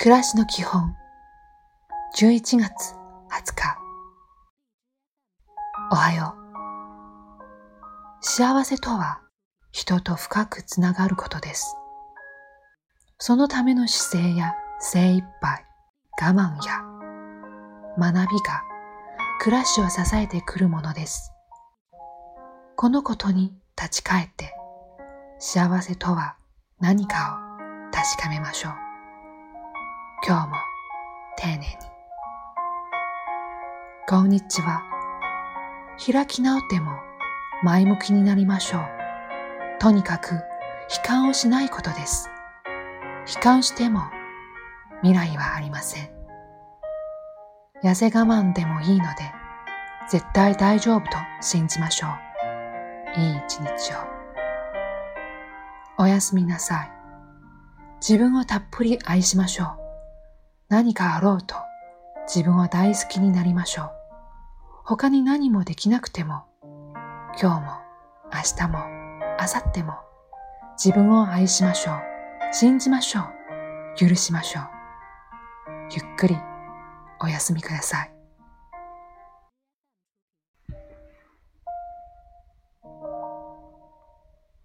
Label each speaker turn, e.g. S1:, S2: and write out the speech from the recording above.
S1: 暮らしの基本。11月20日。おはよう。幸せとは人と深くつながることです。そのための姿勢や精一杯我慢や学びが暮らしを支えてくるものです。このことに立ち返って幸せとは何かを確かめましょう。今日も丁寧に。こんにちは。開き直っても前向きになりましょう。とにかく悲観をしないことです。悲観しても未来はありません。痩せ我慢でもいいので、絶対大丈夫と信じましょう。いい一日を。おやすみなさい。自分をたっぷり愛しましょう。何かあろうと自分は大好きになりましょう。他に何もできなくても、今日も明日も明後日も自分を愛しましょう。信じましょう。許しましょう。ゆっくりお休みください。